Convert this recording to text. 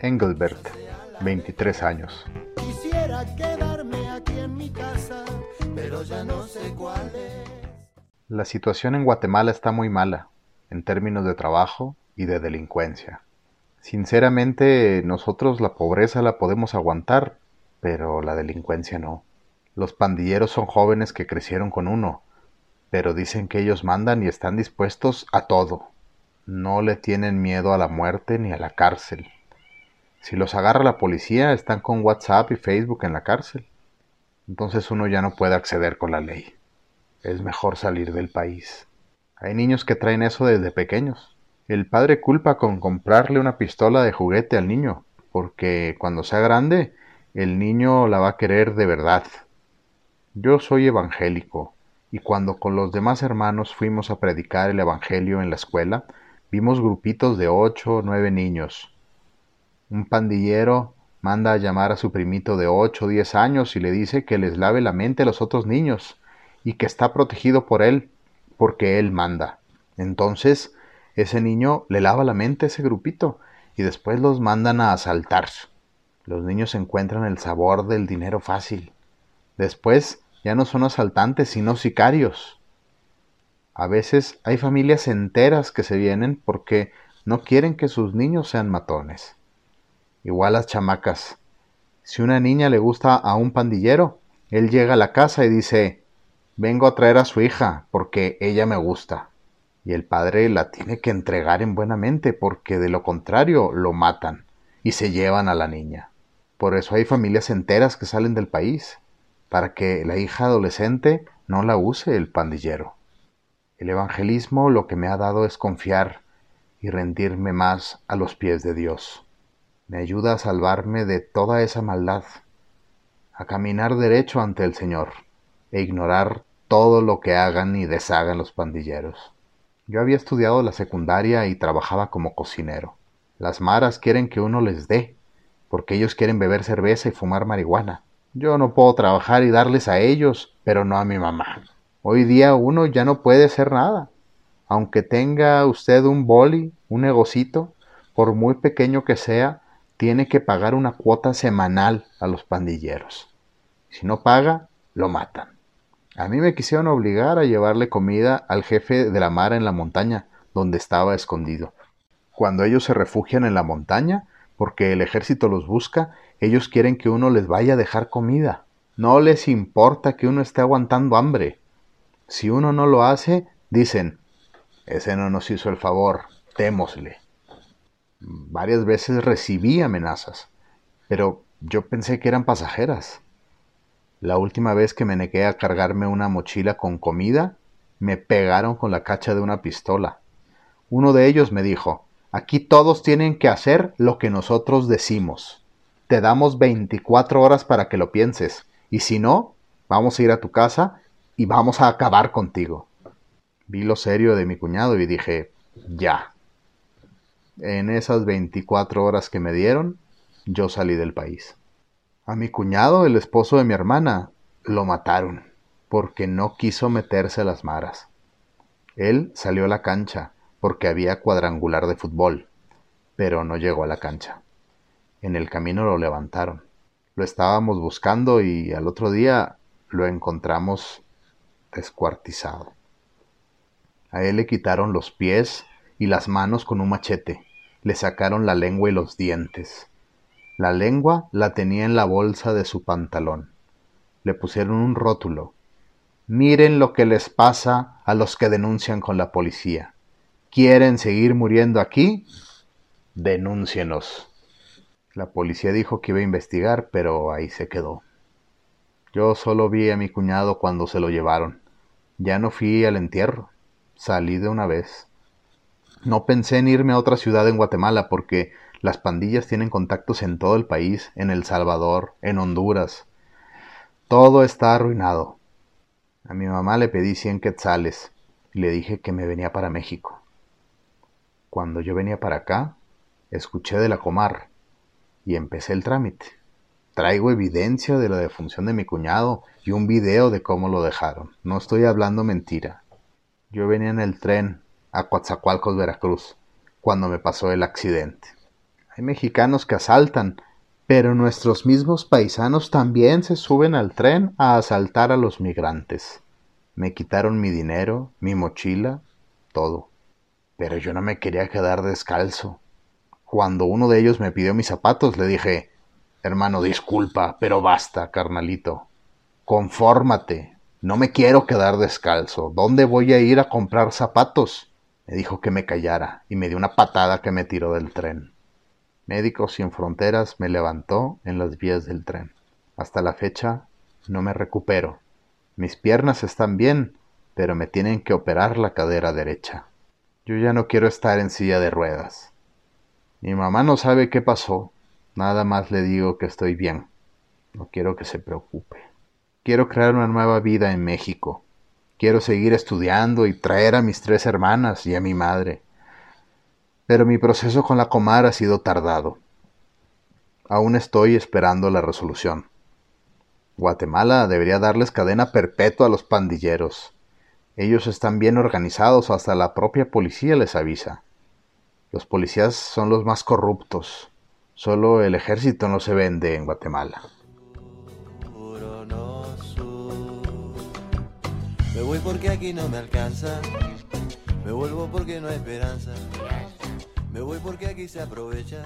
Engelbert, 23 años. Quisiera quedarme aquí en mi casa, pero ya no sé cuál es. La situación en Guatemala está muy mala, en términos de trabajo y de delincuencia. Sinceramente, nosotros la pobreza la podemos aguantar, pero la delincuencia no. Los pandilleros son jóvenes que crecieron con uno, pero dicen que ellos mandan y están dispuestos a todo. No le tienen miedo a la muerte ni a la cárcel. Si los agarra la policía, están con WhatsApp y Facebook en la cárcel. Entonces uno ya no puede acceder con la ley. Es mejor salir del país. Hay niños que traen eso desde pequeños. El padre culpa con comprarle una pistola de juguete al niño, porque cuando sea grande, el niño la va a querer de verdad. Yo soy evangélico, y cuando con los demás hermanos fuimos a predicar el Evangelio en la escuela, vimos grupitos de ocho o nueve niños. Un pandillero manda a llamar a su primito de ocho o diez años y le dice que les lave la mente a los otros niños y que está protegido por él, porque él manda. Entonces, ese niño le lava la mente a ese grupito y después los mandan a asaltar. Los niños encuentran el sabor del dinero fácil. Después ya no son asaltantes, sino sicarios. A veces hay familias enteras que se vienen porque no quieren que sus niños sean matones. Igual las chamacas. Si una niña le gusta a un pandillero, él llega a la casa y dice, vengo a traer a su hija porque ella me gusta. Y el padre la tiene que entregar en buena mente porque de lo contrario lo matan y se llevan a la niña. Por eso hay familias enteras que salen del país para que la hija adolescente no la use el pandillero. El evangelismo lo que me ha dado es confiar y rendirme más a los pies de Dios. Me ayuda a salvarme de toda esa maldad, a caminar derecho ante el Señor e ignorar todo lo que hagan y deshagan los pandilleros. Yo había estudiado la secundaria y trabajaba como cocinero. Las maras quieren que uno les dé, porque ellos quieren beber cerveza y fumar marihuana. Yo no puedo trabajar y darles a ellos, pero no a mi mamá. Hoy día uno ya no puede hacer nada. Aunque tenga usted un boli, un negocito, por muy pequeño que sea, tiene que pagar una cuota semanal a los pandilleros. Si no paga, lo matan. A mí me quisieron obligar a llevarle comida al jefe de la mara en la montaña, donde estaba escondido. Cuando ellos se refugian en la montaña, porque el ejército los busca, ellos quieren que uno les vaya a dejar comida. No les importa que uno esté aguantando hambre. Si uno no lo hace, dicen, ese no nos hizo el favor, témosle. Varias veces recibí amenazas, pero yo pensé que eran pasajeras. La última vez que me negué a cargarme una mochila con comida, me pegaron con la cacha de una pistola. Uno de ellos me dijo, aquí todos tienen que hacer lo que nosotros decimos. Te damos 24 horas para que lo pienses. Y si no, vamos a ir a tu casa y vamos a acabar contigo. Vi lo serio de mi cuñado y dije, ya. En esas 24 horas que me dieron, yo salí del país. A mi cuñado, el esposo de mi hermana, lo mataron porque no quiso meterse a las maras. Él salió a la cancha porque había cuadrangular de fútbol, pero no llegó a la cancha. En el camino lo levantaron. Lo estábamos buscando y al otro día lo encontramos descuartizado. A él le quitaron los pies y las manos con un machete. Le sacaron la lengua y los dientes. La lengua la tenía en la bolsa de su pantalón. Le pusieron un rótulo. Miren lo que les pasa a los que denuncian con la policía. ¿Quieren seguir muriendo aquí? Denúncienos. La policía dijo que iba a investigar, pero ahí se quedó. Yo solo vi a mi cuñado cuando se lo llevaron. Ya no fui al entierro. Salí de una vez. No pensé en irme a otra ciudad en Guatemala porque las pandillas tienen contactos en todo el país, en El Salvador, en Honduras. Todo está arruinado. A mi mamá le pedí cien quetzales y le dije que me venía para México. Cuando yo venía para acá, escuché de la comar y empecé el trámite. Traigo evidencia de la defunción de mi cuñado y un video de cómo lo dejaron. No estoy hablando mentira. Yo venía en el tren a Coatzacoalcos, Veracruz, cuando me pasó el accidente. Hay mexicanos que asaltan, pero nuestros mismos paisanos también se suben al tren a asaltar a los migrantes. Me quitaron mi dinero, mi mochila, todo. Pero yo no me quería quedar descalzo. Cuando uno de ellos me pidió mis zapatos, le dije, hermano, disculpa, pero basta, carnalito. Confórmate. No me quiero quedar descalzo. ¿Dónde voy a ir a comprar zapatos? Me dijo que me callara y me dio una patada que me tiró del tren. Médicos Sin Fronteras me levantó en las vías del tren. Hasta la fecha no me recupero. Mis piernas están bien, pero me tienen que operar la cadera derecha. Yo ya no quiero estar en silla de ruedas. Mi mamá no sabe qué pasó. Nada más le digo que estoy bien. No quiero que se preocupe. Quiero crear una nueva vida en México. Quiero seguir estudiando y traer a mis tres hermanas y a mi madre. Pero mi proceso con la Comar ha sido tardado. Aún estoy esperando la resolución. Guatemala debería darles cadena perpetua a los pandilleros. Ellos están bien organizados, hasta la propia policía les avisa. Los policías son los más corruptos. Solo el ejército no se vende en Guatemala. Me voy porque aquí no me alcanza. Me vuelvo porque no hay esperanza. Me voy porque aquí se aprovecha.